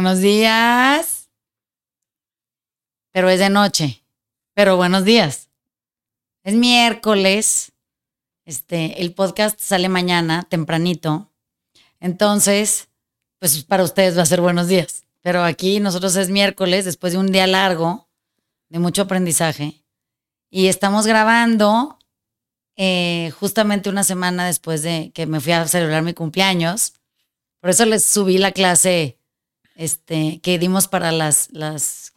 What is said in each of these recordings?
Buenos días. Pero es de noche. Pero buenos días. Es miércoles. Este, el podcast sale mañana, tempranito. Entonces, pues para ustedes va a ser buenos días. Pero aquí nosotros es miércoles, después de un día largo, de mucho aprendizaje. Y estamos grabando eh, justamente una semana después de que me fui a celebrar mi cumpleaños. Por eso les subí la clase este, que dimos para las, las,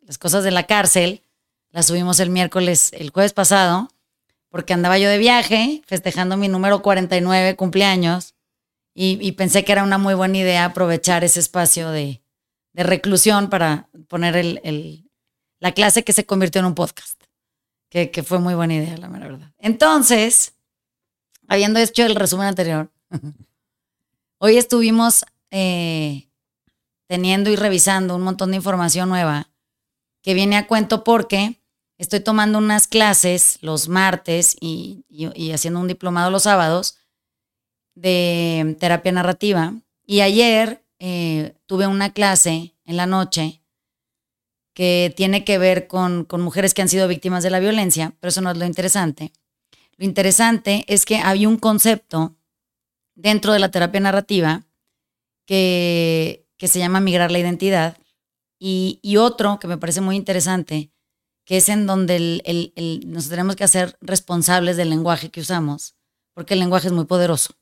las cosas de la cárcel. La subimos el miércoles, el jueves pasado, porque andaba yo de viaje festejando mi número 49 cumpleaños y, pensé que era una muy buena idea aprovechar ese espacio de, reclusión para poner el, la clase que se convirtió en un podcast, que, fue muy buena idea, la verdad. Entonces, habiendo hecho el resumen anterior, hoy estuvimos eh, teniendo y revisando un montón de información nueva que viene a cuento porque estoy tomando unas clases los martes y, haciendo un diplomado los sábados de terapia narrativa. Y ayer eh, tuve una clase en la noche que tiene que ver con, con, mujeres que han sido víctimas de la violencia, pero eso no es lo interesante. Lo interesante es que había un concepto dentro de la terapia narrativa que que se llama Migrar la Identidad, y, otro que me parece muy interesante, que es en donde el, nos tenemos que hacer responsables del lenguaje que usamos, porque el lenguaje es muy poderoso.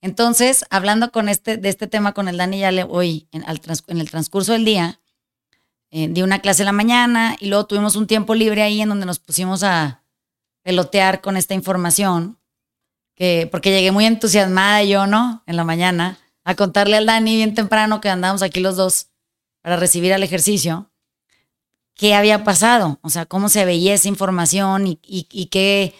Entonces, hablando con este, de este tema con el Dani ya le hoy, en, en el transcurso del día, eh, di una clase en la mañana y luego tuvimos un tiempo libre ahí en donde nos pusimos a pelotear con esta información, que, porque llegué muy entusiasmada yo, ¿no? En la mañana a contarle al Dani bien temprano que andábamos aquí los dos para recibir al ejercicio, qué había pasado, o sea, cómo se veía esa información y, qué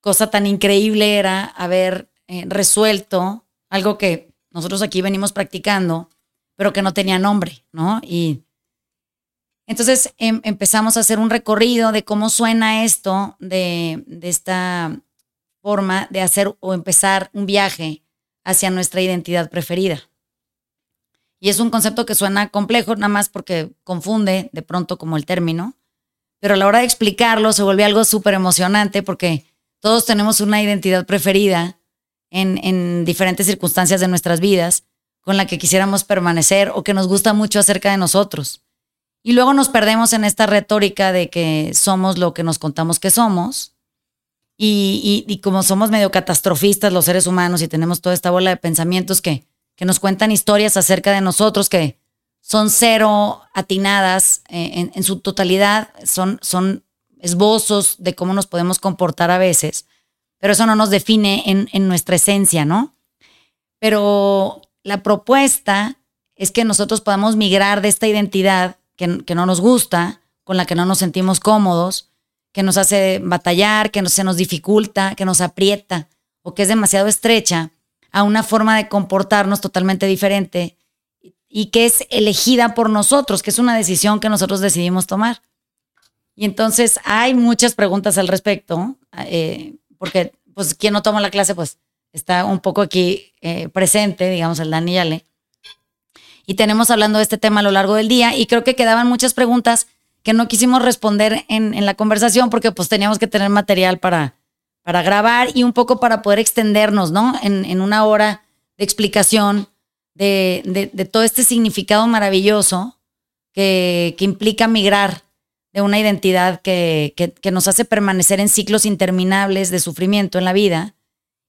cosa tan increíble era haber eh, resuelto algo que nosotros aquí venimos practicando, pero que no tenía nombre, ¿no? Y entonces em, empezamos a hacer un recorrido de cómo suena esto, de, de esta forma de hacer o empezar un viaje hacia nuestra identidad preferida. Y es un concepto que suena complejo, nada más porque confunde de pronto como el término, pero a la hora de explicarlo se vuelve algo súper emocionante porque todos tenemos una identidad preferida en, en diferentes circunstancias de nuestras vidas con la que quisiéramos permanecer o que nos gusta mucho acerca de nosotros. Y luego nos perdemos en esta retórica de que somos lo que nos contamos que somos y, como somos medio catastrofistas los seres humanos y tenemos toda esta bola de pensamientos que, que nos cuentan historias acerca de nosotros que son cero atinadas eh, en, su totalidad, son, son esbozos de cómo nos podemos comportar a veces, pero eso no nos define en, nuestra esencia, ¿no? Pero la propuesta es que nosotros podamos migrar de esta identidad que, que no nos gusta, con la que no nos sentimos cómodos, que nos hace batallar, que se nos dificulta, que nos aprieta o que es demasiado estrecha, a una forma de comportarnos totalmente diferente y que es elegida por nosotros, que es una decisión que nosotros decidimos tomar. Y entonces hay muchas preguntas al respecto, eh, porque pues quien no toma la clase pues está un poco aquí eh, presente, digamos, el Dani Yale. Y tenemos hablando de este tema a lo largo del día y creo que quedaban muchas preguntas que no quisimos responder en, la conversación porque pues teníamos que tener material para, para grabar y un poco para poder extendernos, ¿no? En, una hora de explicación de, todo este significado maravilloso que, implica migrar de una identidad que, que, nos hace permanecer en ciclos interminables de sufrimiento en la vida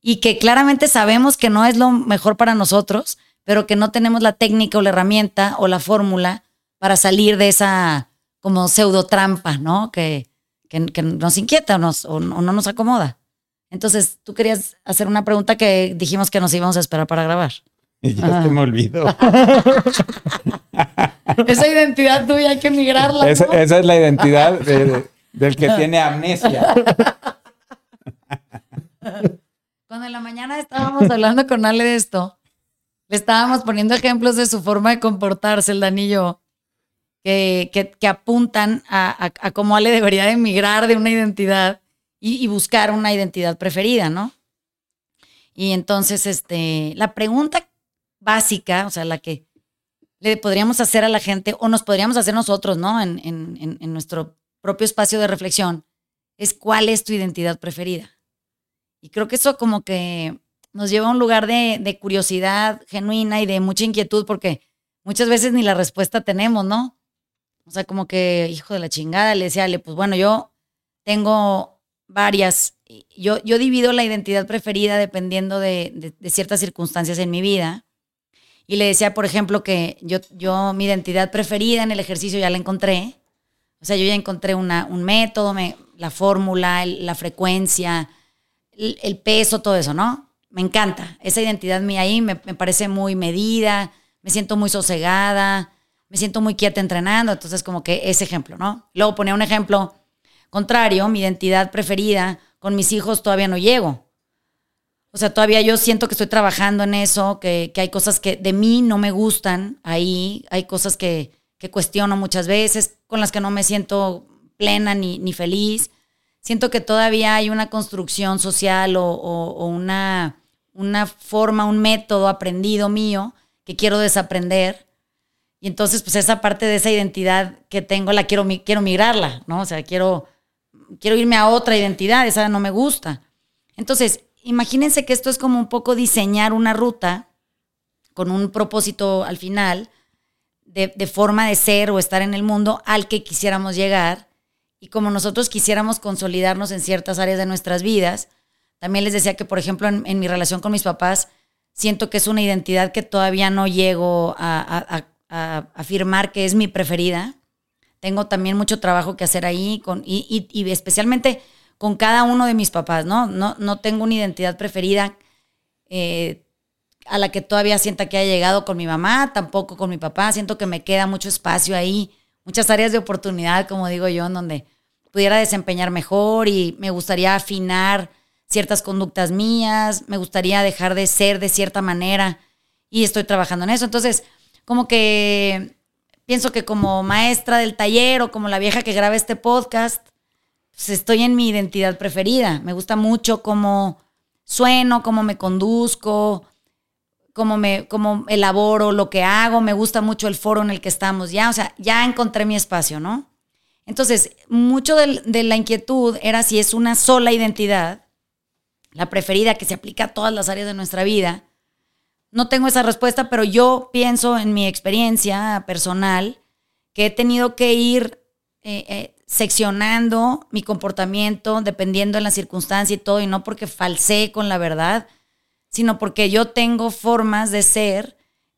y que claramente sabemos que no es lo mejor para nosotros, pero que no tenemos la técnica o la herramienta o la fórmula para salir de esa como pseudo trampa, ¿no? Que, que, nos inquieta o, nos, o, no nos acomoda. Entonces, tú querías hacer una pregunta que dijimos que nos íbamos a esperar para grabar. Y ya se me olvidó. esa identidad tuya hay que migrarla. Esa, esa es la identidad del que tiene amnesia. Cuando en la mañana estábamos hablando con Ale de esto, le estábamos poniendo ejemplos de su forma de comportarse, el Danillo que, que, apuntan a, cómo Ale debería de emigrar de una identidad y, buscar una identidad preferida, ¿no? Y entonces, este, la pregunta básica, o sea, la que, le podríamos hacer a la gente o nos podríamos hacer nosotros, ¿no? En, nuestro propio espacio de reflexión, es cuál es tu identidad preferida. Y creo que eso como que nos lleva a un lugar de, curiosidad genuina y de mucha inquietud porque muchas veces ni la respuesta tenemos, ¿no? O sea, como que, hijo de la chingada, le decía, pues bueno, yo tengo varias, yo, yo divido la identidad preferida dependiendo de, de, ciertas circunstancias en mi vida. Y le decía, por ejemplo, que yo, yo mi identidad preferida en el ejercicio ya la encontré. O sea, yo ya encontré una, un método, me, la fórmula, la frecuencia, el, el, peso, todo eso, ¿no? Me encanta. Esa identidad mía ahí me, me parece muy medida, me siento muy sosegada, me siento muy quieta entrenando. Entonces, como que ese ejemplo, ¿no? Luego ponía un ejemplo contrario, mi identidad preferida con mis hijos todavía no llego. O sea, todavía yo siento que estoy trabajando en eso, que, que hay cosas que de mí no me gustan ahí, hay cosas que, que, cuestiono muchas veces, con las que no me siento plena ni, ni feliz. Siento que todavía hay una construcción social o, o, una, una forma, un método aprendido mío que quiero desaprender. Y entonces, pues esa parte de esa identidad que tengo, la quiero, quiero migrarla, ¿no? O sea, quiero, quiero irme a otra identidad, esa no me gusta. Entonces, imagínense que esto es como un poco diseñar una ruta con un propósito al final de, forma de ser o estar en el mundo al que quisiéramos llegar. Y como nosotros quisiéramos consolidarnos en ciertas áreas de nuestras vidas, también les decía que, por ejemplo, en mi relación con mis papás, siento que es una identidad que todavía no llego a, afirmar que es mi preferida. Tengo también mucho trabajo que hacer ahí con, y, especialmente con cada uno de mis papás, ¿no? No, no tengo una identidad preferida eh, a la que todavía sienta que ha llegado con mi mamá, tampoco con mi papá. Siento que me queda mucho espacio ahí, muchas áreas de oportunidad, como digo yo, en donde pudiera desempeñar mejor y me gustaría afinar ciertas conductas mías, me gustaría dejar de ser de cierta manera y estoy trabajando en eso. Entonces, como que pienso que como maestra del taller o como la vieja que graba este podcast, pues estoy en mi identidad preferida. Me gusta mucho cómo sueno, cómo me conduzco, cómo, me, cómo elaboro lo que hago. Me gusta mucho el foro en el que estamos ya. O sea, ya encontré mi espacio, ¿no? Entonces, mucho de, de la inquietud era si es una sola identidad la preferida que se aplica a todas las áreas de nuestra vida? No tengo esa respuesta, pero yo pienso en mi experiencia personal que he tenido que ir eh, eh, seccionando mi comportamiento dependiendo de la circunstancia y todo, y no porque falsé con la verdad, sino porque yo tengo formas de ser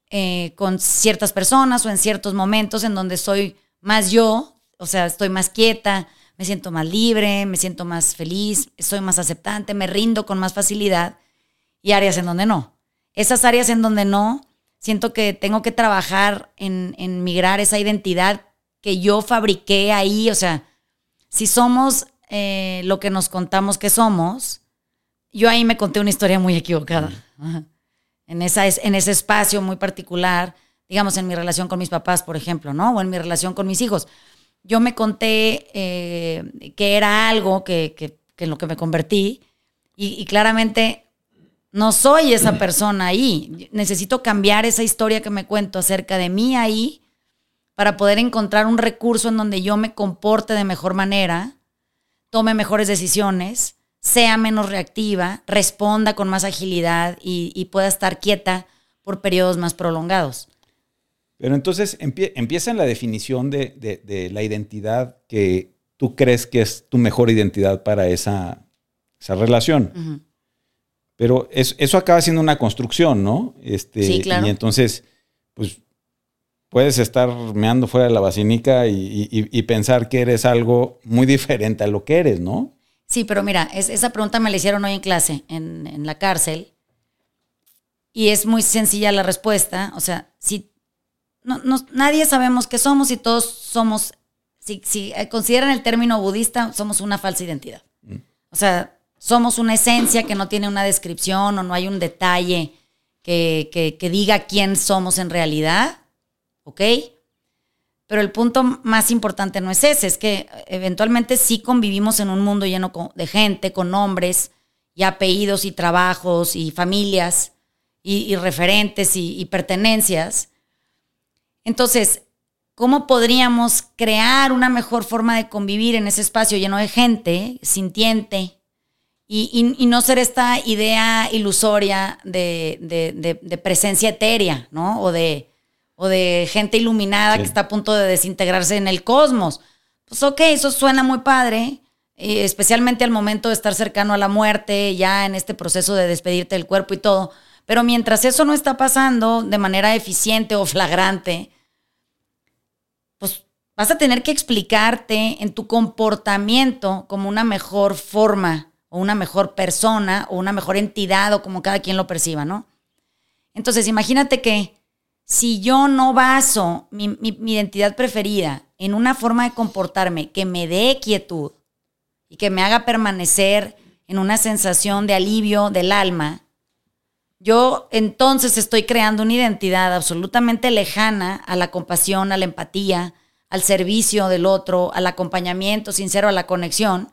eh, con ciertas personas o en ciertos momentos en donde soy más yo, o sea, estoy más quieta, me siento más libre, me siento más feliz, soy más aceptante, me rindo con más facilidad y áreas en donde no. Esas áreas en donde no, siento que tengo que trabajar en, en migrar esa identidad que yo fabriqué ahí, o sea, si somos eh, lo que nos contamos que somos, yo ahí me conté una historia muy equivocada. En, esa, en ese espacio muy particular, digamos, en mi relación con mis papás, por ejemplo, ¿no? O en mi relación con mis hijos yo me conté eh, que era algo que, que, en lo que me convertí y, claramente no soy esa persona ahí. Necesito cambiar esa historia que me cuento acerca de mí ahí para poder encontrar un recurso en donde yo me comporte de mejor manera, tome mejores decisiones, sea menos reactiva, responda con más agilidad y, y pueda estar quieta por periodos más prolongados. Pero entonces empieza en la definición de, la identidad que tú crees que es tu mejor identidad para esa, relación. Pero eso acaba siendo una construcción, ¿no? Este, sí, claro. Y entonces, pues puedes estar meando fuera de la basílica y, pensar que eres algo muy diferente a lo que eres, ¿no? Sí, pero mira, esa pregunta me la hicieron hoy en clase, en, en la cárcel. Y es muy sencilla la respuesta. O sea, si no, nadie sabemos qué somos y todos somos, si, si consideran el término budista, somos una falsa identidad. Mm. O sea, somos una esencia que no tiene una descripción o no hay un detalle que, que, diga quién somos en realidad, ¿ok? Pero el punto más importante no es ese, es que eventualmente sí convivimos en un mundo lleno de gente, con nombres y apellidos y trabajos y familias y, referentes y, y pertenencias Entonces, ¿cómo podríamos crear una mejor forma de convivir en ese espacio lleno de gente, sintiente, y, no ser esta idea ilusoria de, presencia etérea, ¿no? O de, o de gente iluminada que está a punto de desintegrarse en el cosmos. Pues ok, eso suena muy padre, especialmente al momento de estar cercano a la muerte, ya en este proceso de despedirte del cuerpo y todo. Pero mientras eso no está pasando de manera eficiente o flagrante, pues vas a tener que explicarte en tu comportamiento como una mejor forma o una mejor persona o una mejor entidad o como cada quien lo perciba, ¿no? Entonces, imagínate que si yo no baso mi, mi identidad preferida en una forma de comportarme que me dé quietud y que me haga permanecer en una sensación de alivio del alma, yo entonces estoy creando una identidad absolutamente lejana a la compasión, a la empatía, al servicio del otro, al acompañamiento sincero, a la conexión.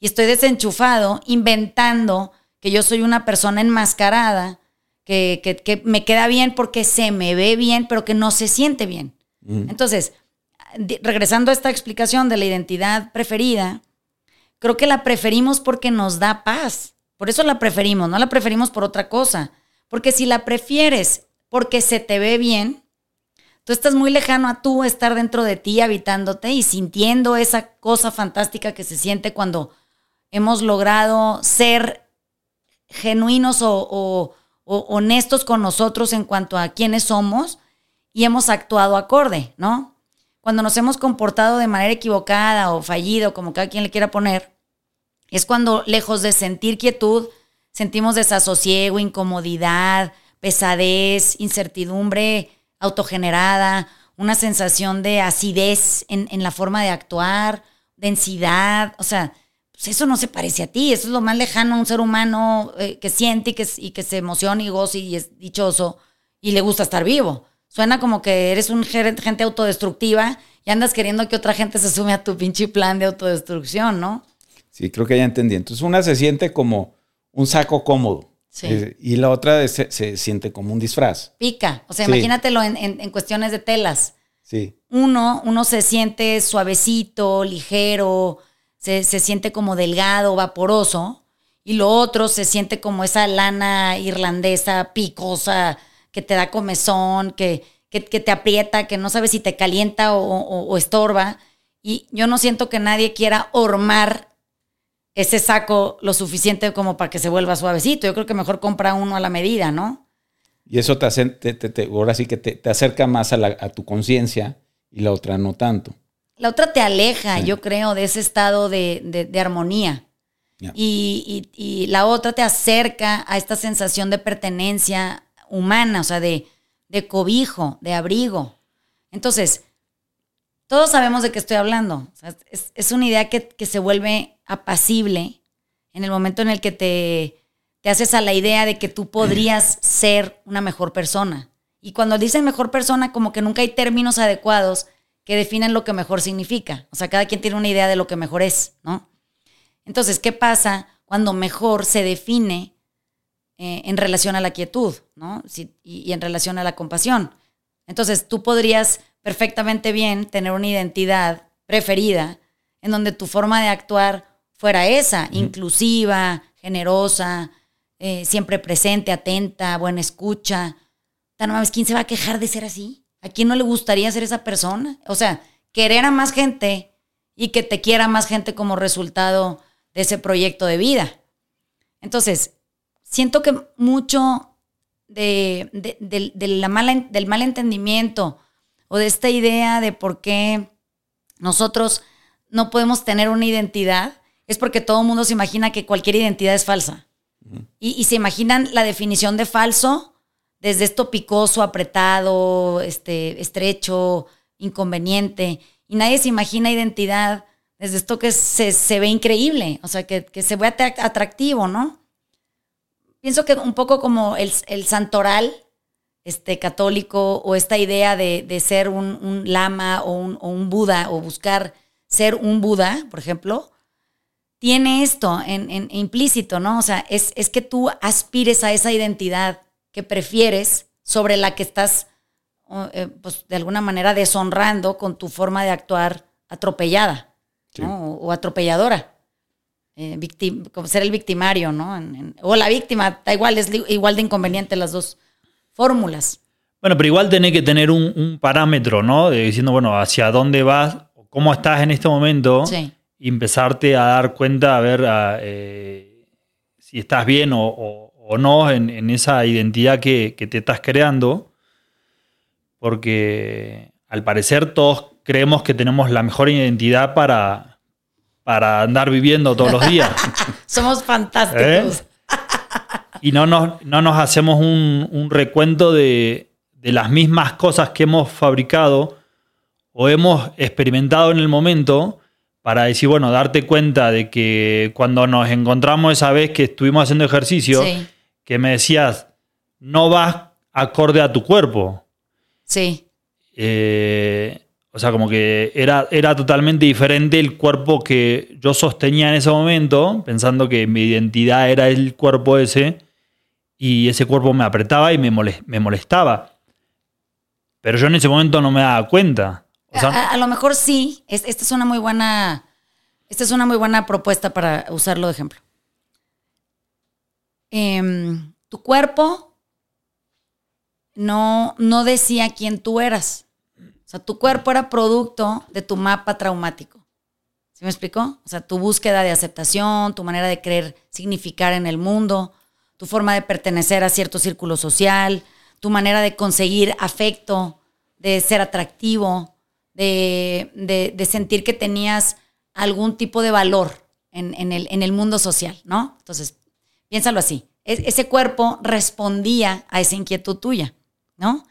Y estoy desenchufado, inventando que yo soy una persona enmascarada, que, que, me queda bien porque se me ve bien, pero que no se siente bien. Entonces, regresando a esta explicación de la identidad preferida, creo que la preferimos porque nos da paz. Por eso la preferimos, no la preferimos por otra cosa. Porque si la prefieres porque se te ve bien, tú estás muy lejano a tú estar dentro de ti, habitándote y sintiendo esa cosa fantástica que se siente cuando hemos logrado ser genuinos o, honestos con nosotros en cuanto a quiénes somos y hemos actuado acorde, ¿no? Cuando nos hemos comportado de manera equivocada o fallido, como cada quien le quiera poner, es cuando lejos de sentir quietud, sentimos desasosiego, incomodidad, pesadez, incertidumbre autogenerada, una sensación de acidez en, la forma de actuar, densidad, o sea, pues eso no se parece a ti, eso es lo más lejano a un ser humano eh, que siente y que, y que se emociona y goza y es dichoso y le gusta estar vivo. Suena como que eres un gente autodestructiva y andas queriendo que otra gente se sume a tu pinche plan de autodestrucción, ¿no? Sí, creo que ya entendí. Entonces una se siente como un saco cómodo. Eh, y la otra se, siente como un disfraz. Pica. O sea, imagínatelo en, cuestiones de telas. Sí. Uno, uno se siente suavecito, ligero, se, siente como delgado, vaporoso. Y lo otro se siente como esa lana irlandesa picosa que te da comezón, que, que, te aprieta, que no sabes si te calienta o, estorba. Y yo no siento que nadie quiera hormar ese saco lo suficiente como para que se vuelva suavecito. Yo creo que mejor compra uno a la medida, ¿no? Y eso te, hace, te, ahora sí que te, acerca más a, tu conciencia y la otra no tanto. La otra te aleja, yo creo, de ese estado de, armonía. Y, y, la otra te acerca a esta sensación de pertenencia humana, o sea, de, cobijo, de abrigo. Entonces, todos sabemos de qué estoy hablando. es, una idea que, que se vuelve apacible en el momento en el que te, te haces a la idea de que tú podrías ser una mejor persona. Y cuando dicen mejor persona, como que nunca hay términos adecuados que definan lo que mejor significa. O sea, cada quien tiene una idea de lo que mejor es, ¿no? Entonces, ¿qué pasa cuando mejor se define eh, en relación a la quietud, ¿no? y, en relación a la compasión. Entonces, tú podrías perfectamente bien tener una identidad preferida en donde tu forma de actuar fuera esa, inclusiva, generosa, eh, siempre presente, atenta, buena escucha. No mames, ¿quién se va a quejar de ser así? ¿A quién no le gustaría ser esa persona? O sea, querer a más gente y que te quiera más gente como resultado de ese proyecto de vida. Entonces, siento que mucho de, la mala, del mal entendimiento o de esta idea de por qué nosotros no podemos tener una identidad es porque todo el mundo se imagina que cualquier identidad es falsa. y, se imaginan la definición de falso desde esto picoso, apretado, este, estrecho, inconveniente. Y nadie se imagina identidad desde esto que se, ve increíble, o sea, que, se ve atractivo, ¿no? Pienso que un poco como el, santoral este, católico o esta idea de, ser un, lama o un, o un Buda o buscar ser un Buda, por ejemplo, tiene esto en, implícito, ¿no? O sea, es, que tú aspires a esa identidad que prefieres sobre la que estás eh, pues de alguna manera deshonrando con tu forma de actuar atropellada o, atropelladora. Eh, como ser el victimario, ¿no? o la víctima, da igual, es igual de inconveniente las dos fórmulas. Bueno, pero igual tenés que tener un, parámetro, ¿no? diciendo, bueno, hacia dónde vas, cómo estás en este momento. Y empezarte a dar cuenta, a ver eh, si estás bien o, no en, esa identidad que, te estás creando. Porque al parecer todos creemos que tenemos la mejor identidad para, para andar viviendo todos los días. Somos fantásticos. ¿Eh? Y no nos, no nos hacemos un recuento de, de las mismas cosas que hemos fabricado o hemos experimentado en el momento para decir, bueno, darte cuenta de que cuando nos encontramos esa vez que estuvimos haciendo ejercicio, que me decías, no vas acorde a tu cuerpo. Sí. Eh, o sea, como que era, era totalmente diferente el cuerpo que yo sostenía en ese momento, pensando que mi identidad era el cuerpo ese, y ese cuerpo me apretaba y me molestaba. Pero yo en ese momento no me daba cuenta. a, lo mejor sí. esta es una muy buena. Esta es una muy buena propuesta para usarlo de ejemplo. Em, tu cuerpo no, no decía quién tú eras. O sea, tu cuerpo era producto de tu mapa traumático. ¿Sí me explicó? O sea, tu búsqueda de aceptación, tu manera de creer significar en el mundo, tu forma de pertenecer a cierto círculo social, tu manera de conseguir afecto, de ser atractivo, de, sentir que tenías algún tipo de valor en, el, en, el, mundo social, ¿no? Entonces, piénsalo así. ese cuerpo respondía a esa inquietud tuya, ¿no?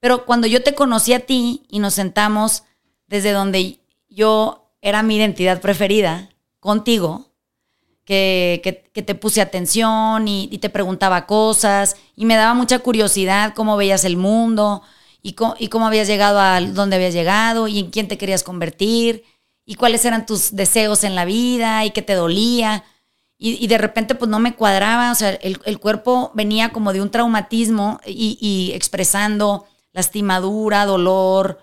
Pero cuando yo te conocí a ti y nos sentamos desde donde yo era mi identidad preferida, contigo, que, te puse atención y, te preguntaba cosas y me daba mucha curiosidad cómo veías el mundo y cómo, y cómo habías llegado a donde habías llegado y en quién te querías convertir y cuáles eran tus deseos en la vida y qué te dolía. Y, de repente pues no me cuadraba, o sea, el, cuerpo venía como de un traumatismo y, expresando lastimadura, dolor,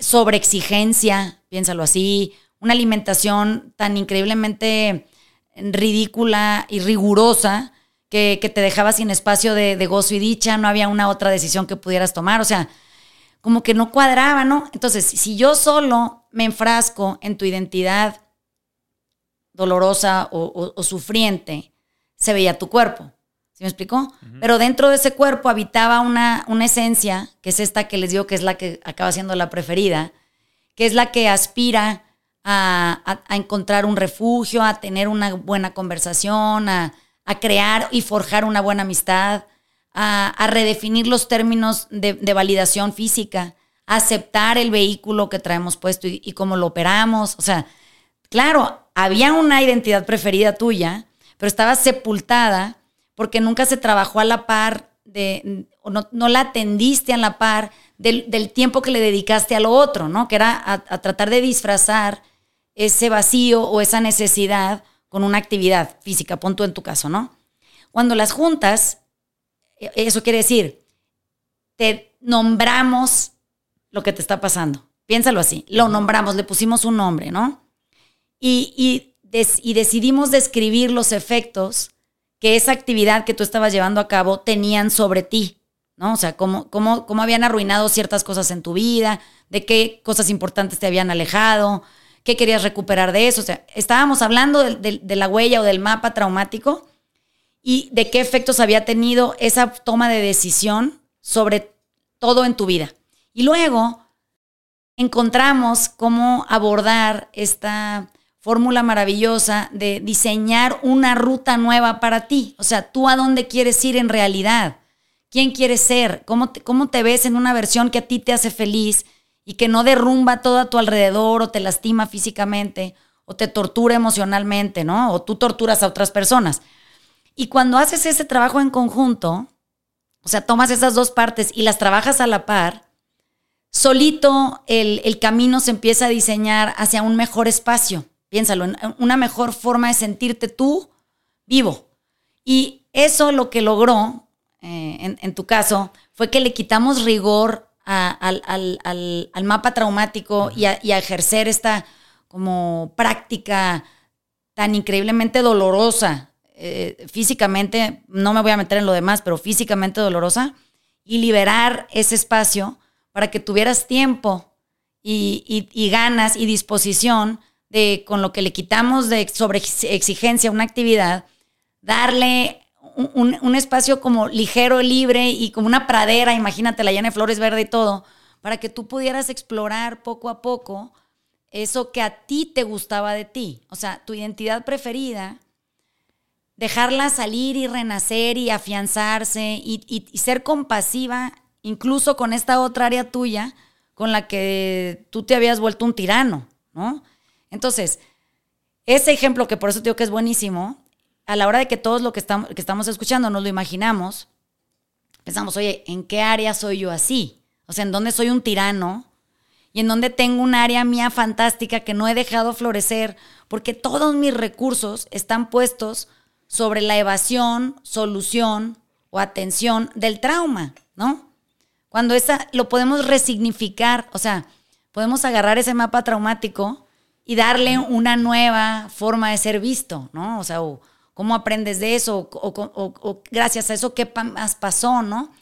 sobreexigencia, piénsalo así, una alimentación tan increíblemente ridícula y rigurosa que, te dejaba sin espacio de, gozo y dicha, no había una otra decisión que pudieras tomar, o sea, como que no cuadraba, ¿no? Entonces, si yo solo me enfrasco en tu identidad dolorosa o, sufriente, se veía tu cuerpo. ¿Sí me explicó? Pero dentro de ese cuerpo habitaba una, una esencia, que es esta que les digo que es la que acaba siendo la preferida, que es la que aspira a, encontrar un refugio, a tener una buena conversación, a, crear y forjar una buena amistad, a, redefinir los términos de, validación física, a aceptar el vehículo que traemos puesto y, cómo lo operamos. O sea, claro, había una identidad preferida tuya, pero estaba sepultada porque nunca se trabajó a la par de, o no, la atendiste a la par del, tiempo que le dedicaste a lo otro, ¿no? Que era a tratar de disfrazar ese vacío o esa necesidad con una actividad física, pon tú en tu caso, ¿no? Cuando las juntas, e, eso quiere decir, te nombramos lo que te está pasando. Piénsalo así, lo nombramos, le pusimos un nombre, ¿no? Y, y, y decidimos describir los efectos que esa actividad que tú estabas llevando a cabo tenían sobre ti, ¿no? O sea, cómo, cómo, cómo habían arruinado ciertas cosas en tu vida, de qué cosas importantes te habían alejado, qué querías recuperar de eso. O sea, estábamos hablando de, la huella o del mapa traumático y de qué efectos había tenido esa toma de decisión sobre todo en tu vida. Y luego encontramos cómo abordar esta fórmula maravillosa de diseñar una ruta nueva para ti. O sea, tú a dónde quieres ir en realidad. ¿Quién quieres ser? ¿Cómo cómo te ves en una versión que a ti te hace feliz? y que no derrumba todo a tu alrededor o te lastima físicamente o te tortura emocionalmente, ¿no? O tú torturas a otras personas. Y cuando haces ese trabajo en conjunto, o sea, tomas esas dos partes y las trabajas a la par, solito el, el camino se empieza a diseñar hacia un mejor espacio. Piénsalo, una mejor forma de sentirte tú vivo. Y eso lo que logró, eh, en, tu caso, fue que le quitamos rigor al, mapa traumático y a, ejercer esta como práctica tan increíblemente dolorosa, eh, físicamente, no me voy a meter en lo demás, pero físicamente dolorosa, y liberar ese espacio para que tuvieras tiempo y, ganas y disposición de, con lo que le quitamos de sobre exigencia una actividad, darle un, espacio como ligero, libre y como una pradera, imagínate la llena de flores verde y todo, para que tú pudieras explorar poco a poco eso que a ti te gustaba de ti, o sea, tu identidad preferida, dejarla salir y renacer y afianzarse y, y ser compasiva incluso con esta otra área tuya con la que tú te habías vuelto un tirano, ¿no? Entonces, ese ejemplo que por eso digo que es buenísimo, a la hora de que todos lo que estamos, que estamos escuchando nos lo imaginamos, pensamos, oye, ¿en qué área soy yo así? O sea, ¿en dónde soy un tirano? Y en dónde tengo un área mía fantástica que no he dejado florecer, porque todos mis recursos están puestos sobre la evasión, solución o atención del trauma, ¿no? Cuando esa lo podemos resignificar, o sea, podemos agarrar ese mapa traumático y darle una nueva forma de ser visto, ¿no? O sea, cómo aprendes de eso, o, gracias a eso qué más pasó, ¿no?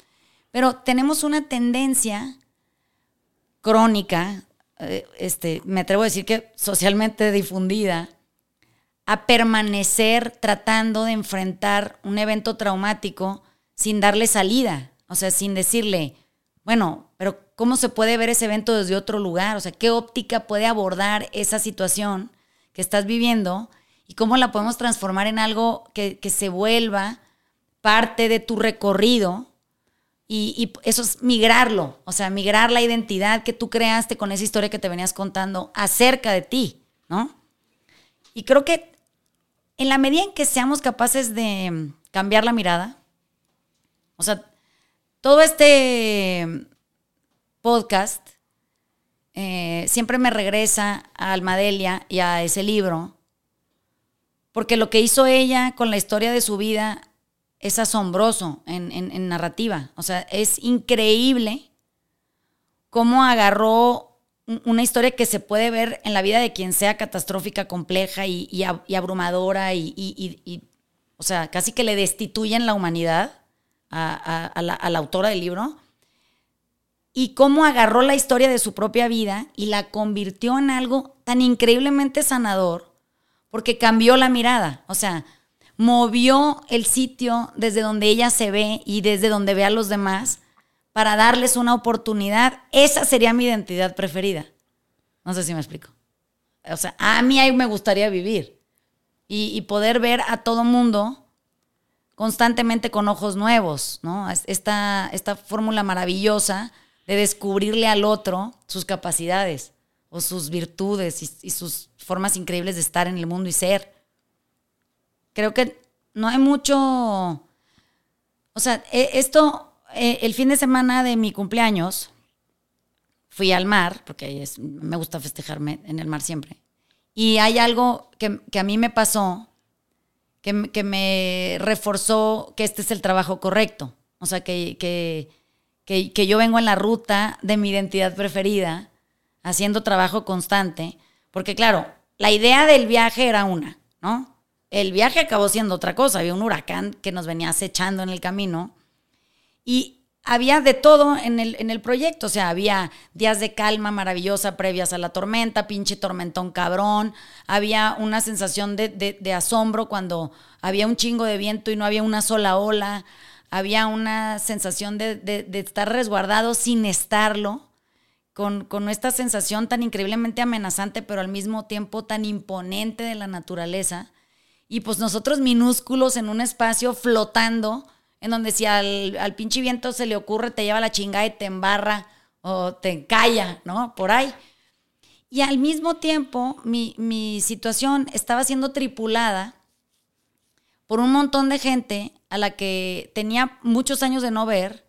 Pero tenemos una tendencia crónica, eh, este, me atrevo a decir que socialmente difundida, a permanecer tratando de enfrentar un evento traumático sin darle salida, o sea, sin decirle, bueno, pero ¿cómo se puede ver ese evento desde otro lugar? O sea, ¿qué óptica puede abordar esa situación que estás viviendo y cómo la podemos transformar en algo que, se vuelva parte de tu recorrido y, eso es migrarlo, o sea, migrar la identidad que tú creaste con esa historia que te venías contando acerca de ti, ¿no? Y creo que en la medida en que seamos capaces de cambiar la mirada, o sea, todo este podcast eh, siempre me regresa a Almadelia y a ese libro porque lo que hizo ella con la historia de su vida es asombroso en, narrativa. O sea, es increíble cómo agarró una historia que se puede ver en la vida de quien sea catastrófica, compleja y, abrumadora y, o sea, casi que le destituyen la humanidad a, la, a la autora del libro. Y cómo agarró la historia de su propia vida y la convirtió en algo tan increíblemente sanador porque cambió la mirada, o sea, movió el sitio desde donde ella se ve y desde donde ve a los demás para darles una oportunidad. Esa sería mi identidad preferida. No sé si me explico. O sea, a mí ahí me gustaría vivir y, poder ver a todo mundo constantemente con ojos nuevos, ¿no? Esta, esta fórmula maravillosa de descubrirle al otro sus capacidades o sus virtudes y, sus formas increíbles de estar en el mundo y ser. Creo que no hay mucho... O sea, e, esto, e, el fin de semana de mi cumpleaños, fui al mar, porque me gusta festejarme en el mar siempre. Y hay algo que, a mí me pasó, que, que, me reforzó que este es el trabajo correcto. O sea, que, que, que yo vengo en la ruta de mi identidad preferida haciendo trabajo constante, porque claro, la idea del viaje era una, ¿no? El viaje acabó siendo otra cosa, había un huracán que nos venía acechando en el camino y había de todo en el, en el proyecto, o sea, había días de calma maravillosa previas a la tormenta, pinche tormentón cabrón, había una sensación de, asombro cuando había un chingo de viento y no había una sola ola, había una sensación de, de estar resguardado sin estarlo, con, esta sensación tan increíblemente amenazante, pero al mismo tiempo tan imponente de la naturaleza. Y pues nosotros minúsculos en un espacio flotando, en donde si al, al pinche viento se le ocurre, te lleva la chingada y te embarra o te encalla, ¿no? Por ahí. Y al mismo tiempo, mi, mi situación estaba siendo tripulada por un montón de gente a la que tenía muchos años de no ver,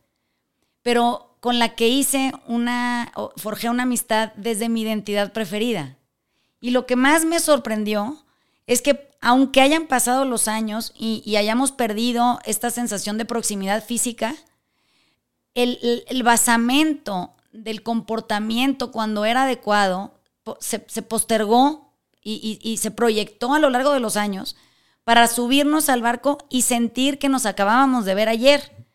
pero con la que hice una, forjé una amistad desde mi identidad preferida. Y lo que más me sorprendió es que aunque hayan pasado los años y, hayamos perdido esta sensación de proximidad física, el, basamento del comportamiento cuando era adecuado se, postergó y, se proyectó a lo largo de los años para subirnos al barco y sentir que nos acabábamos de ver ayer.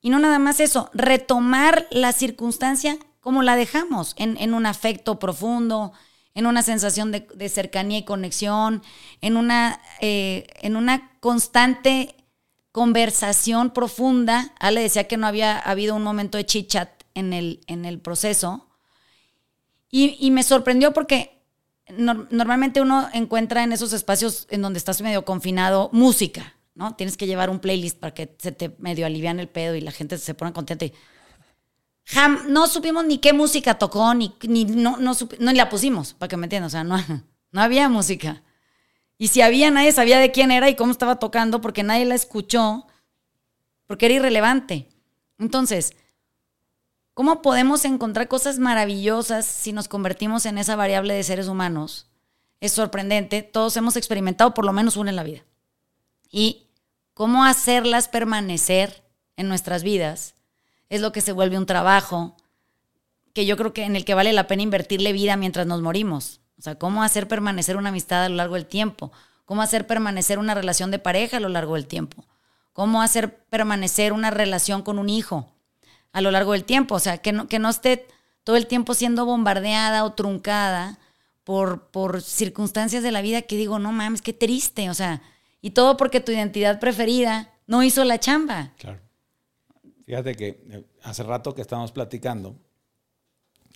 Y no nada más eso, retomar la circunstancia como la dejamos, en, un afecto profundo, en una sensación de, cercanía y conexión, en una, eh, en una constante conversación profunda. Ale decía que no había habido un momento de chit-chat en el, en el proceso. Y, me sorprendió porque normalmente uno encuentra en esos espacios en donde estás medio confinado música, ¿no? Tienes que llevar un playlist para que se te medio alivian el pedo y la gente se pone contenta. Y no supimos ni qué música tocó, ni, ni no, no, no, la pusimos, para que me entiendan. O sea, no, no había música. Y si había, nadie sabía de quién era y cómo estaba tocando porque nadie la escuchó, porque era irrelevante. Entonces, ¿cómo podemos encontrar cosas maravillosas si nos convertimos en esa variable de seres humanos? Es sorprendente. Todos hemos experimentado por lo menos una en la vida. Y cómo hacerlas permanecer en nuestras vidas es lo que se vuelve un trabajo que yo creo que en el que vale la pena invertirle vida mientras nos morimos. O sea, cómo hacer permanecer una amistad a lo largo del tiempo, cómo hacer permanecer una relación de pareja a lo largo del tiempo, cómo hacer permanecer una relación con un hijo a lo largo del tiempo. O sea, que no, que no esté todo el tiempo siendo bombardeada o truncada por, por circunstancias de la vida que digo, no mames, qué triste. O sea, y todo porque tu identidad preferida no hizo la chamba. Claro. Fíjate que eh, hace rato que estábamos platicando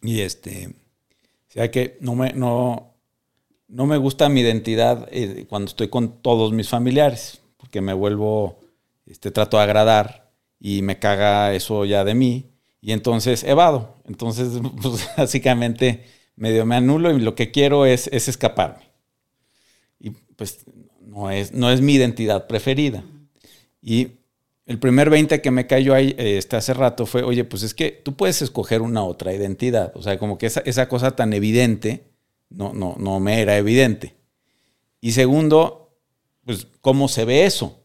y este, o sea que no me, no, no me gusta mi identidad eh, cuando estoy con todos mis familiares, porque me vuelvo, este, trato de agradar y me caga eso ya de mí y entonces evado. Entonces, pues, básicamente medio me anulo y lo que quiero es, es escaparme. Y pues no es, no es mi identidad preferida. Y el primer 20 que me cayó ahí este, hace rato fue, oye, pues es que tú puedes escoger una otra identidad. O sea, como que esa, esa cosa tan evidente no, no, no me era evidente. Y segundo, pues, ¿cómo se ve eso?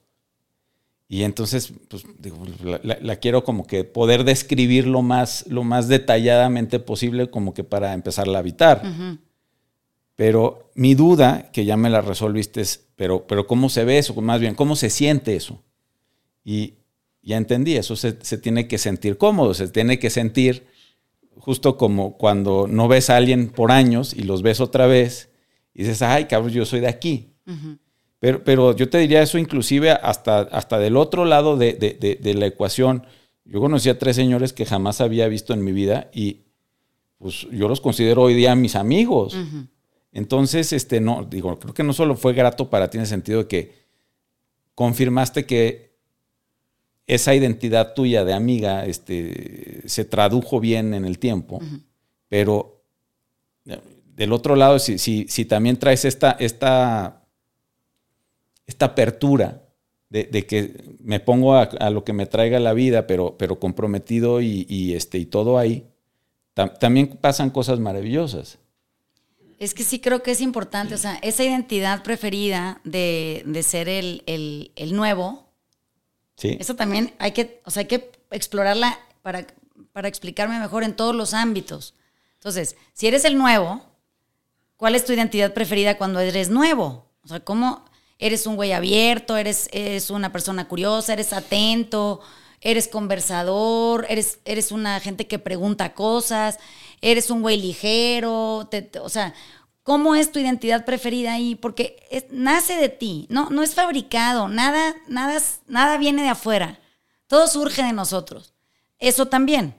Y entonces, pues, digo, la, quiero como que poder describir lo más, lo más detalladamente posible, como que para empezar a habitar. Pero mi duda, que ya me la resolviste, es, pero, pero ¿cómo se ve eso? Más bien, ¿cómo se siente eso? Y ya entendí, eso se, tiene que sentir cómodo, se tiene que sentir justo como cuando no ves a alguien por años y los ves otra vez y dices, ay, cabrón, yo soy de aquí. Pero, pero yo te diría eso inclusive hasta, hasta del otro lado de, la ecuación. Yo conocí a tres señores que jamás había visto en mi vida y pues yo los considero hoy día mis amigos. Entonces, este, no, digo, creo que no solo fue grato para ti en el sentido de que confirmaste que esa identidad tuya de amiga este, se tradujo bien en el tiempo, pero del otro lado, si, si, también traes esta, esta, esta apertura de, que me pongo a, lo que me traiga la vida, pero, pero comprometido y, este, y todo ahí, también pasan cosas maravillosas. Es que sí creo que es importante, o sea, esa identidad preferida de, ser el, el nuevo, eso también hay que, o sea, hay que explorarla para, para explicarme mejor en todos los ámbitos. Entonces, si eres el nuevo, ¿cuál es tu identidad preferida cuando eres nuevo? O sea, ¿cómo eres un güey abierto? ¿Eres, una persona curiosa? ¿Eres atento? ¿Eres conversador? ¿Eres, eres una gente que pregunta cosas? ¿Eres un güey ligero? o sea, ¿Cómo es tu identidad preferida ahí? Porque nace de ti, no, no es fabricado, nada, nada, nada viene de afuera, todo surge de nosotros. Eso también.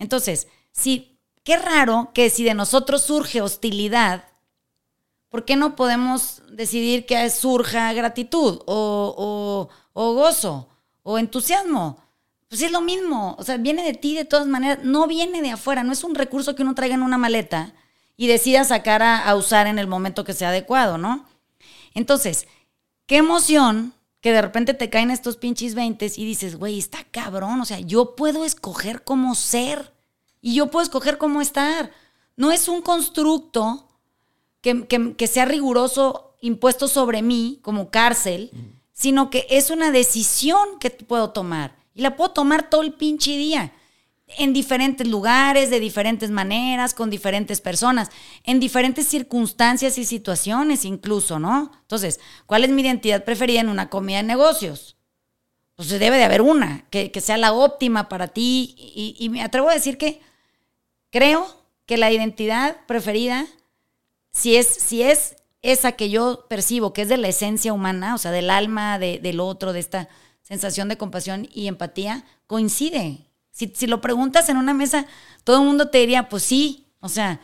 Entonces, si, qué raro que si de nosotros surge hostilidad, ¿por qué no podemos decidir que surja gratitud o, gozo o entusiasmo? Pues es lo mismo, o sea, viene de ti de todas maneras, no viene de afuera, no es un recurso que uno traiga en una maleta y decida sacar a, usar en el momento que sea adecuado, ¿no? Entonces, qué emoción que de repente te caen estos pinches 20 y dices, güey, está cabrón, o sea, yo puedo escoger cómo ser y yo puedo escoger cómo estar. No es un constructo que, que sea riguroso impuesto sobre mí como cárcel, sino que es una decisión que puedo tomar y la puedo tomar todo el pinche día. en diferentes lugares, de diferentes maneras, con diferentes personas, en diferentes circunstancias y situaciones incluso, ¿no? Entonces, ¿cuál es mi identidad preferida en una comida de negocios? Pues debe de haber una, que, sea la óptima para ti. Y, me atrevo a decir que creo que la identidad preferida, si es, si es esa que yo percibo, que es de la esencia humana, o sea, del alma, de, del otro, de esta sensación de compasión y empatía, coincide. Si, si, lo preguntas en una mesa, todo el mundo te diría, pues sí, o sea,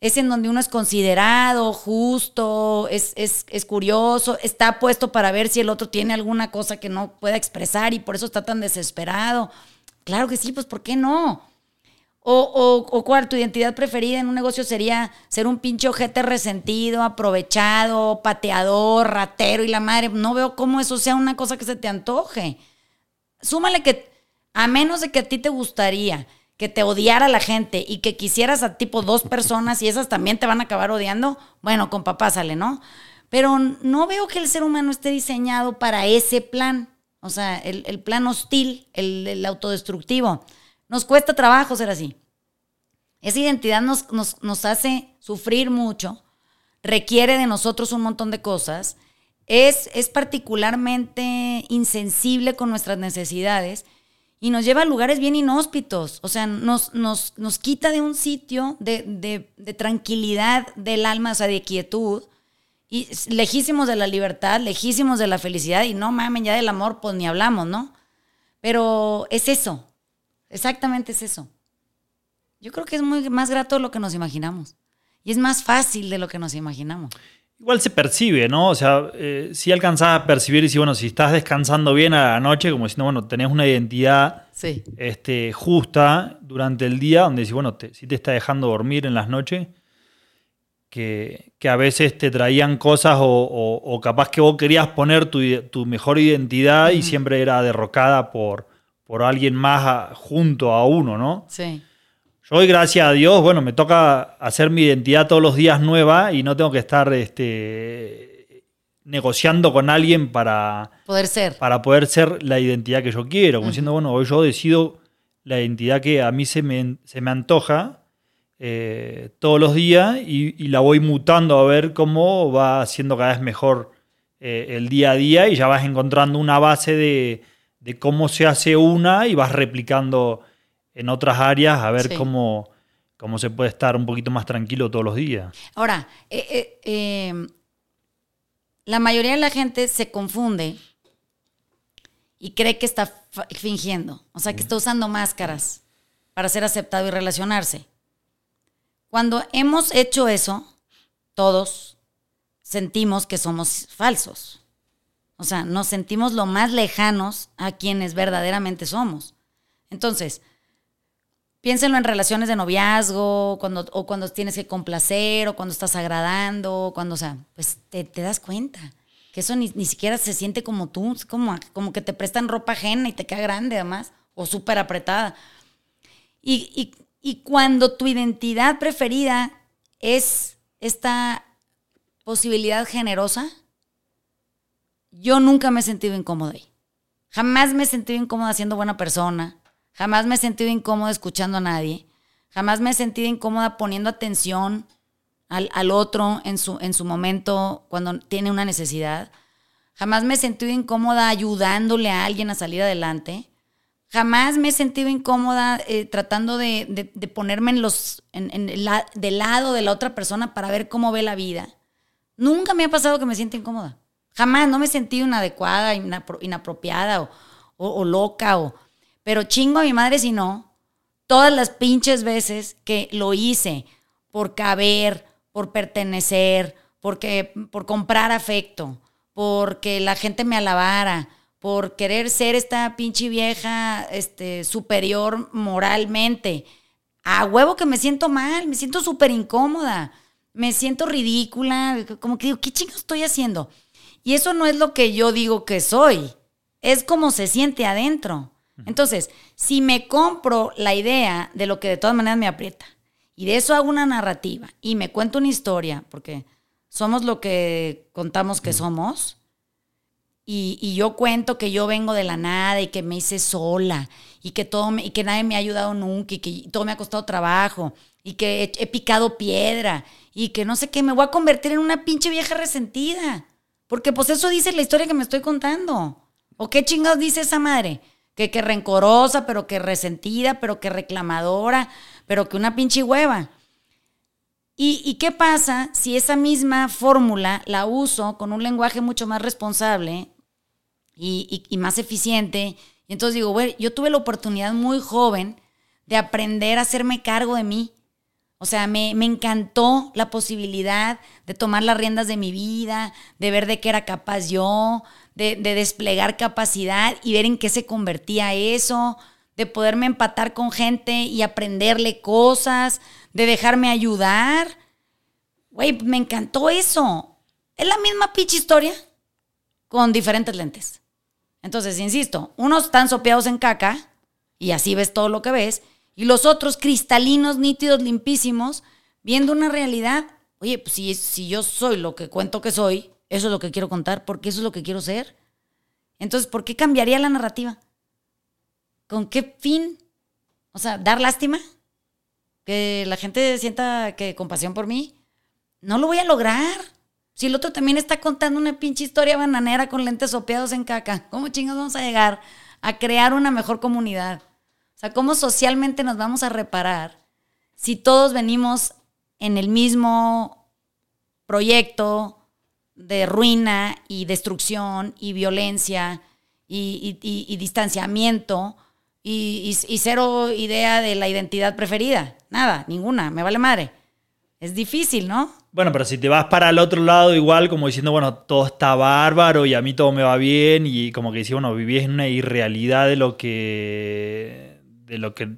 es en donde uno es considerado, justo, es, es, es, curioso, está puesto para ver si el otro tiene alguna cosa que no pueda expresar y por eso está tan desesperado. Claro que sí, pues ¿por qué no? O, o, cuál, tu identidad preferida en un negocio sería ser un pinche ojete resentido, aprovechado, pateador, ratero y la madre. No veo cómo eso sea una cosa que se te antoje. Súmale que, a menos de que a ti te gustaría que te odiara la gente y que quisieras a tipo dos personas y esas también te van a acabar odiando, bueno, con papá sale, ¿no? Pero no veo que el ser humano esté diseñado para ese plan. O sea, el, plan hostil, el, el autodestructivo. Nos cuesta trabajo ser así. Esa identidad nos, nos, hace sufrir mucho, requiere de nosotros un montón de cosas, es, es particularmente insensible con nuestras necesidades y nos lleva a lugares bien inhóspitos. O sea, nos, nos, nos quita de un sitio de, de, tranquilidad del alma, o sea, de quietud, y lejísimos de la libertad, lejísimos de la felicidad, y no mamen, ya del amor, pues ni hablamos, ¿no? Pero es eso, Exactamente es eso. Yo creo que es muy más grato de lo que nos imaginamos. Y es más fácil de lo que nos imaginamos. Igual se percibe, ¿no? O sea, eh, si alcanzás a percibir y si, bueno, si estás descansando bien a la noche, como diciendo, bueno, tenés una identidad este, justa durante el día, donde si, bueno, te, si te está dejando dormir en las noches, que, a veces te traían cosas o, capaz que vos querías poner tu, mejor identidad y siempre era derrocada por, por alguien más junto a uno, ¿no? Sí. Yo hoy, gracias a Dios, bueno, me toca hacer mi identidad todos los días nueva y no tengo que estar este, negociando con alguien para poder ser. Para poder ser la identidad que yo quiero. Como diciendo, bueno, hoy yo decido la identidad que a mí se me, se me antoja eh, todos los días y, la voy mutando a ver cómo va siendo cada vez mejor eh, el día a día y ya vas encontrando una base de de cómo se hace una y vas replicando en otras áreas a ver cómo, cómo se puede estar un poquito más tranquilo todos los días. Ahora, eh, eh, em, la mayoría de la gente se confunde y cree que está fingiendo, o sea, que está usando máscaras para ser aceptado y relacionarse. Cuando hemos hecho eso, todos sentimos que somos falsos. O sea, nos sentimos lo más lejanos a quienes verdaderamente somos. Entonces, piénsenlo en relaciones de noviazgo, cuando, o cuando tienes que complacer, o cuando estás agradando, cuando, o sea, pues te, das cuenta que eso ni, siquiera se siente como tú, como, como que te prestan ropa ajena y te queda grande además, o súper apretada. Y, y cuando tu identidad preferida es esta posibilidad generosa, yo nunca me he sentido incómoda ahí. Jamás me he sentido incómoda siendo buena persona. Jamás me he sentido incómoda escuchando a nadie. Jamás me he sentido incómoda poniendo atención al, otro en su, en su momento cuando tiene una necesidad. Jamás me he sentido incómoda ayudándole a alguien a salir adelante. Jamás me he sentido incómoda eh, tratando de, ponerme en los, en, del lado de la otra persona para ver cómo ve la vida. Nunca me ha pasado que me sienta incómoda. Jamás, no me he sentido inadecuada, inapropiada o, loca, o, pero chingo a mi madre si no. Todas las pinches veces que lo hice por caber, por pertenecer, porque, por comprar afecto, porque la gente me alabara, por querer ser esta pinche vieja este, superior moralmente. A huevo que me siento mal, me siento súper incómoda, me siento ridícula, como que digo, ¿qué chingo estoy haciendo? Y eso no es lo que yo digo que soy, es como se siente adentro. Entonces, si me compro la idea de lo que de todas maneras me aprieta, y de eso hago una narrativa, y me cuento una historia, porque somos lo que contamos que somos, y, yo cuento que yo vengo de la nada y que me hice sola y que, todo y que nadie me ha ayudado nunca y que todo me ha costado trabajo y que he, picado piedra y que no sé qué, me voy a convertir en una pinche vieja resentida. Porque pues eso dice la historia que me estoy contando. ¿O qué chingados dice esa madre? Que, que rencorosa, pero que resentida, pero que reclamadora, pero que una pinche hueva. ¿Y, qué pasa si esa misma fórmula la uso con un lenguaje mucho más responsable y, más eficiente? Y entonces digo, güey, yo tuve la oportunidad muy joven de aprender a hacerme cargo de mí. O sea, me, encantó la posibilidad de tomar las riendas de mi vida, de ver de qué era capaz yo, de, de desplegar capacidad y ver en qué se convertía eso, de poderme empatar con gente y aprenderle cosas, de dejarme ayudar. Güey, me encantó eso. Es la misma pitch historia con diferentes lentes. Entonces, insisto, unos están sopeados en caca y así ves todo lo que ves, y los otros cristalinos, nítidos, limpísimos, viendo una realidad. Oye, pues si, si yo soy lo que cuento que soy, eso es lo que quiero contar, porque eso es lo que quiero ser. Entonces, ¿por qué cambiaría la narrativa? ¿Con qué fin? O sea, dar lástima, que la gente sienta que compasión por mí. No lo voy a lograr. Si el otro también está contando una pinche historia bananera con lentes sopeados en caca, ¿cómo chingados vamos a llegar a crear una mejor comunidad? O sea, ¿cómo socialmente nos vamos a reparar si todos venimos en el mismo proyecto de ruina y destrucción y violencia y, distanciamiento y, cero idea de la identidad preferida. Nada, ninguna, me vale madre. Es difícil, ¿no? Bueno, pero si te vas para el otro lado, igual como diciendo, bueno, todo está bárbaro y a mí todo me va bien, y como que decís, bueno, vivís en una irrealidad de lo que. De lo que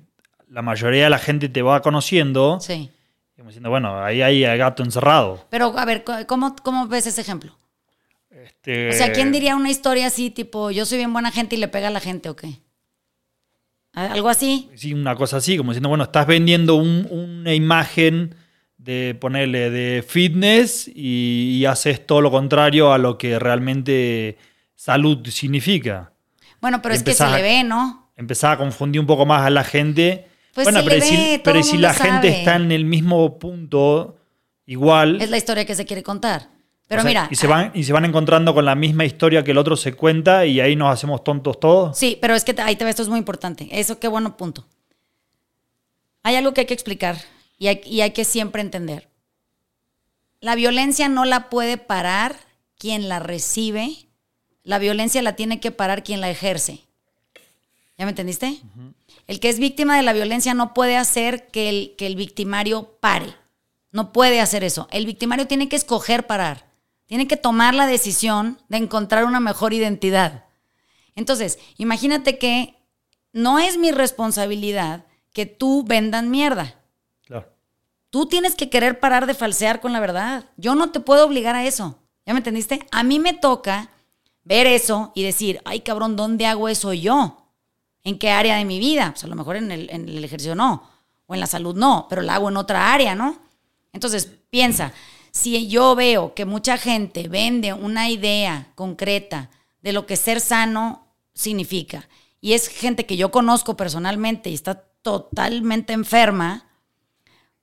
la mayoría de la gente te va conociendo. Sí. Como diciendo, bueno, ahí hay gato encerrado. Pero, a ver, ¿cómo, cómo ves ese ejemplo? Este... O sea, ¿quién diría una historia así, tipo, yo soy bien buena gente y le pega a la gente o qué? ¿Algo así? Sí, una cosa así, como diciendo, bueno, estás vendiendo una imagen de ponerle de fitness y, haces todo lo contrario a lo que realmente salud significa. Bueno, pero es que se le ve, ¿no? Empezar a confundir un poco más a la gente. Pues bueno, pero, si, pero si la gente está en el mismo punto, igual. Es la historia que se quiere contar. Pero mira. Y se, van, y se van encontrando con la misma historia que el otro se cuenta y ahí nos hacemos tontos todos. Sí, pero es que ahí te ves, esto es muy importante. Eso, qué bueno punto. Hay algo que hay que explicar y hay, y hay que siempre entender. La violencia no la puede parar quien la recibe. La violencia la tiene que parar quien la ejerce. ¿Ya me entendiste? El que es víctima de la violencia no puede hacer que el, que el victimario pare. No puede hacer eso. El victimario tiene que escoger parar tiene que tomar la decisión de encontrar una mejor identidad. Entonces, imagínate que no es mi responsabilidad que tú vendan mierda. Claro. Tú tienes que querer parar de falsear con la verdad. Yo no te puedo obligar a eso. ¿Ya me entendiste? A mí me toca ver eso y decir, ay cabrón, ¿dónde hago eso yo? ¿En qué área de mi vida? Pues a lo mejor en el, ejercicio no, o en la salud no, pero la hago en otra área, ¿no? Entonces, piensa, si yo veo que mucha gente vende una idea concreta de lo que ser sano significa, y es gente que yo conozco personalmente y está totalmente enferma,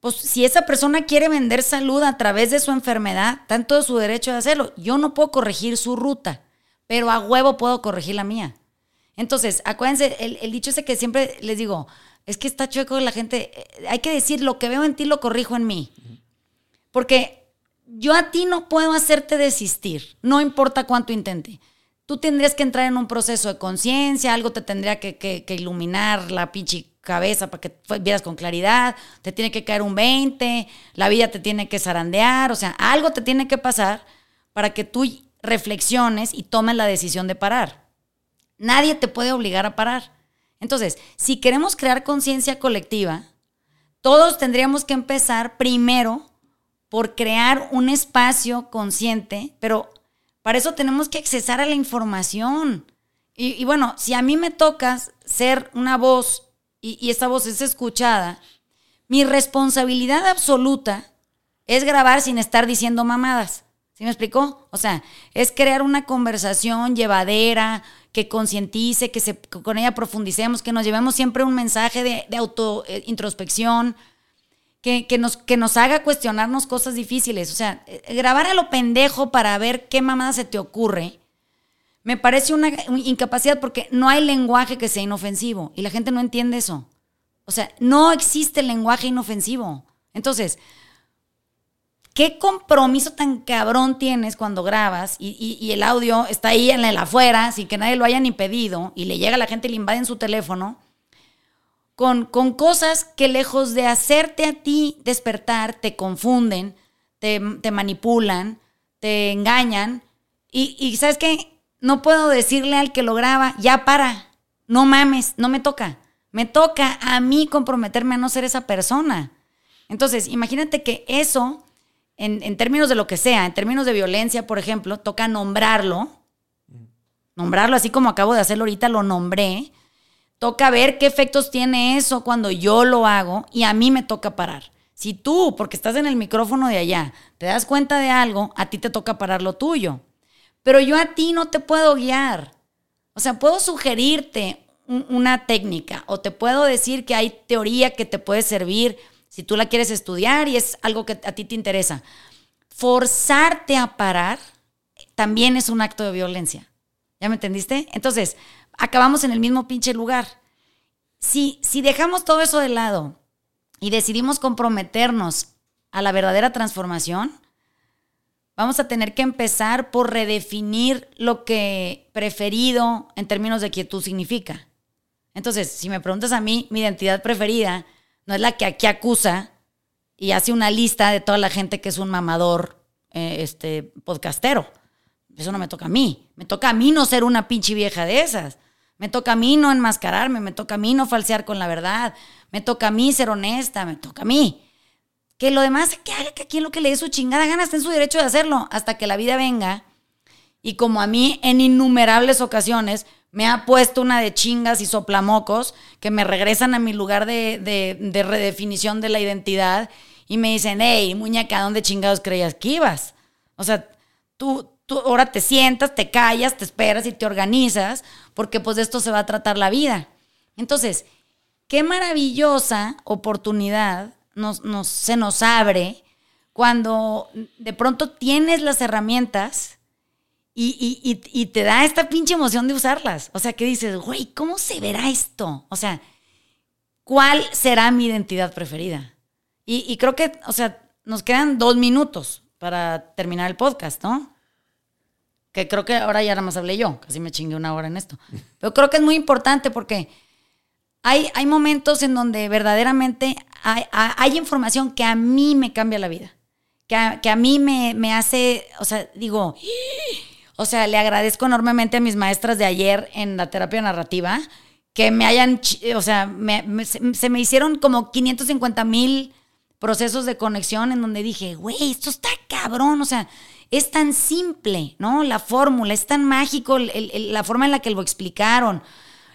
pues si esa persona quiere vender salud a través de su enfermedad, está en todo su derecho de hacerlo. Yo no puedo corregir su ruta, pero a huevo puedo corregir la mía. Entonces, acuérdense, el, dicho ese que siempre les digo, es que está chueco la gente, eh, hay que decir, lo que veo en ti lo corrijo en mí. Porque yo a ti no puedo hacerte desistir, no importa cuánto intente. Tú tendrías que entrar en un proceso de conciencia, algo te tendría que, iluminar la pinche cabeza para que vieras con claridad, te tiene que caer un 20, la vida te tiene que zarandear, o sea, algo te tiene que pasar para que tú reflexiones y tomes la decisión de parar. Nadie te puede obligar a parar. Entonces, si queremos crear conciencia colectiva, todos tendríamos que empezar primero por crear un espacio consciente, pero para eso tenemos que accesar a la información. Y, bueno, si a mí me toca ser una voz y, y esa voz es escuchada, mi responsabilidad absoluta es grabar sin estar diciendo mamadas. ¿Sí me explicó? O sea, es crear una conversación llevadera, que concientice, que, con ella profundicemos, que nos llevemos siempre un mensaje de, de auto eh, que, que, nos, que nos haga cuestionarnos cosas difíciles. O sea, eh, grabar a lo pendejo para ver qué mamada se te ocurre, me parece una incapacidad porque no hay lenguaje que sea inofensivo y la gente no entiende eso. O sea, no existe lenguaje inofensivo. Entonces, ¿qué compromiso tan cabrón tienes cuando grabas y, el audio está ahí en el afuera sin que nadie lo haya ni pedido y le llega a la gente y le invaden su teléfono? Con, cosas que lejos de hacerte a ti despertar, te confunden, te, manipulan, te engañan. Y, y ¿sabes qué? no puedo decirle al que lo graba, ya para, no mames, no me toca. Me toca a mí comprometerme a no ser esa persona. Entonces, imagínate que eso, en, términos de lo que sea, en términos de violencia, por ejemplo, toca nombrarlo. Nombrarlo, así como acabo de hacerlo ahorita, lo nombré. Toca ver qué efectos tiene eso cuando yo lo hago y a mí me toca parar. Si tú, porque estás en el micrófono de allá, te das cuenta de algo, a ti te toca parar lo tuyo. Pero yo a ti no te puedo guiar. O sea, puedo sugerirte una técnica o te puedo decir que hay teoría que te puede servir si tú la quieres estudiar y es algo que a ti te interesa. Forzarte a parar también es un acto de violencia. ¿Ya me entendiste? Entonces, acabamos en el mismo pinche lugar. Si, si dejamos todo eso de lado y decidimos comprometernos a la verdadera transformación, vamos a tener que empezar por redefinir lo que preferido en términos de quietud significa. Entonces, si me preguntas a mí, mi identidad preferida no es la que aquí acusa y hace una lista de toda la gente que es un mamador eh, este, podcastero. Eso no me toca a mí. Me toca a mí no ser una pinche vieja de esas. Me toca a mí no enmascararme, me toca a mí no falsear con la verdad, me toca a mí ser honesta, me toca a mí. Que lo demás, que haga que quien lo que le dé su chingada gana, está en su derecho de hacerlo, hasta que la vida venga. Y como a mí en innumerables ocasiones me ha puesto una de chingas y soplamocos que me regresan a mi lugar de, redefinición de la identidad y me dicen, hey, muñeca, ¿dónde chingados creías que ibas? O sea, tú, tú ahora te sientas, te callas, te esperas y te organizas, porque pues de esto se va a tratar la vida. Entonces, qué maravillosa oportunidad nos, se nos abre cuando de pronto tienes las herramientas y, te da esta pinche emoción de usarlas. O sea, que dices, güey, ¿cómo se verá esto? O sea, ¿cuál será mi identidad preferida? Y, creo que, o sea, nos quedan dos minutos para terminar el podcast, ¿no? Que creo que ahora ya nada más hablé yo, casi me chingué una hora en esto. Pero creo que es muy importante porque hay, hay momentos en donde verdaderamente hay, información que a mí me cambia la vida, que a, que a mí me, me, hace, o sea, digo, o sea, le agradezco enormemente a mis maestras de ayer en la terapia narrativa que me hayan, o sea, se, me hicieron como 550 mil procesos de conexión en donde dije, güey, esto está cabrón, o sea, es tan simple, ¿no? La fórmula, es tan mágico la forma en la que lo explicaron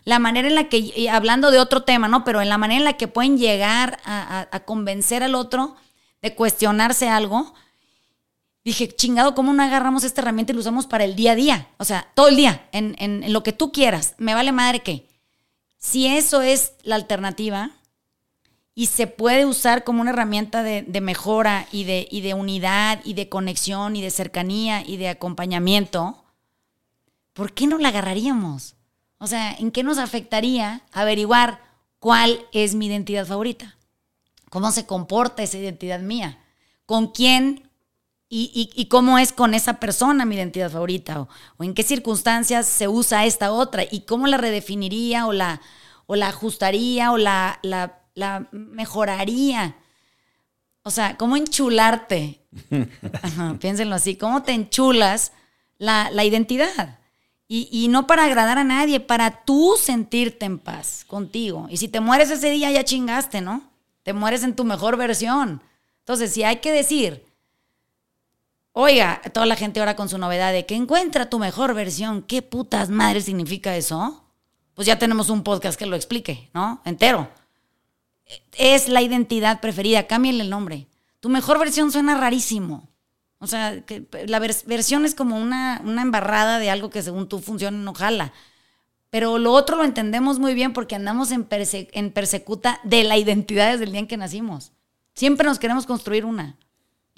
la manera en la que, hablando de otro tema, ¿no? Pero en la manera en la que pueden llegar a, convencer al otro de cuestionarse algo, dije, chingado, ¿cómo no agarramos esta herramienta y la usamos para el día a día? O sea, todo el día, en, lo que tú quieras. Me vale madre que. Si eso es la alternativa y se puede usar como una herramienta de, mejora y de, y de unidad y de conexión y de cercanía y de acompañamiento, ¿por qué no la agarraríamos? O sea, ¿en qué nos afectaría averiguar cuál es mi identidad favorita? ¿Cómo se comporta esa identidad mía? ¿Con quién y, cómo es con esa persona mi identidad favorita? O, en qué circunstancias se usa esta otra? ¿Y cómo la redefiniría o la, o la ajustaría o la, la, mejoraría? O sea, ¿cómo enchularte? piénsenlo así, ¿cómo te enchulas la, la identidad? Y, no para agradar a nadie, para tú sentirte en paz contigo. Y si te mueres ese día, ya chingaste, ¿no? Te mueres en tu mejor versión. Entonces, si hay que decir, oiga, toda la gente ahora con su novedad de que encuentra tu mejor versión, ¿qué putas madres significa eso? Pues ya tenemos un podcast que lo explique, ¿no? Entero. Es la identidad preferida, cámbiale el nombre. Tu mejor versión suena rarísimo. O sea, que la versión es como una, una embarrada de algo que según tú funciona, no jala. Pero lo otro lo entendemos muy bien porque andamos en, en persecuta de la identidad desde el día en que nacimos. Siempre nos queremos construir una.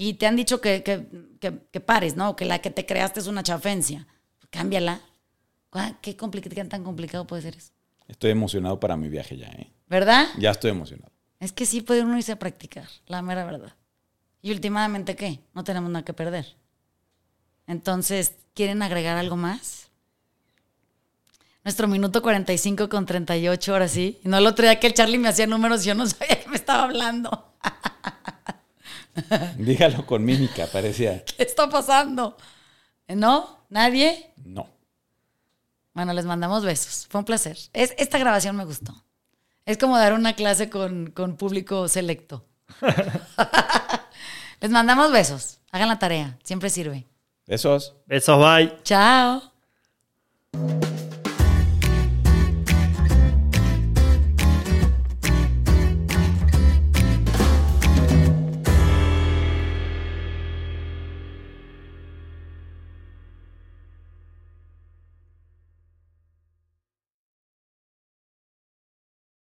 Y te han dicho que, que, pares, ¿no? Que la que te creaste es una chafencia. Cámbiala. ¿Qué, ¿Qué tan complicado puede ser eso? Estoy emocionado para mi viaje ya, ¿eh? ¿Verdad? Ya estoy emocionado. Es que sí puede uno irse a practicar, la mera verdad. Y últimamente, ¿qué? No tenemos nada que perder. Entonces, ¿quieren agregar algo más? Nuestro minuto 45 con 38, ahora sí. Y no el otro día que el Charlie me hacía números y yo no sabía que me estaba hablando. Dígalo con mímica, parecía. ¿Qué está pasando? ¿No? ¿Nadie? No. Bueno, les mandamos besos. Fue un placer. Es, esta grabación me gustó. Es como dar una clase con, con público selecto. les mandamos besos. Hagan la tarea. Siempre sirve. Besos. Besos, bye. Chao.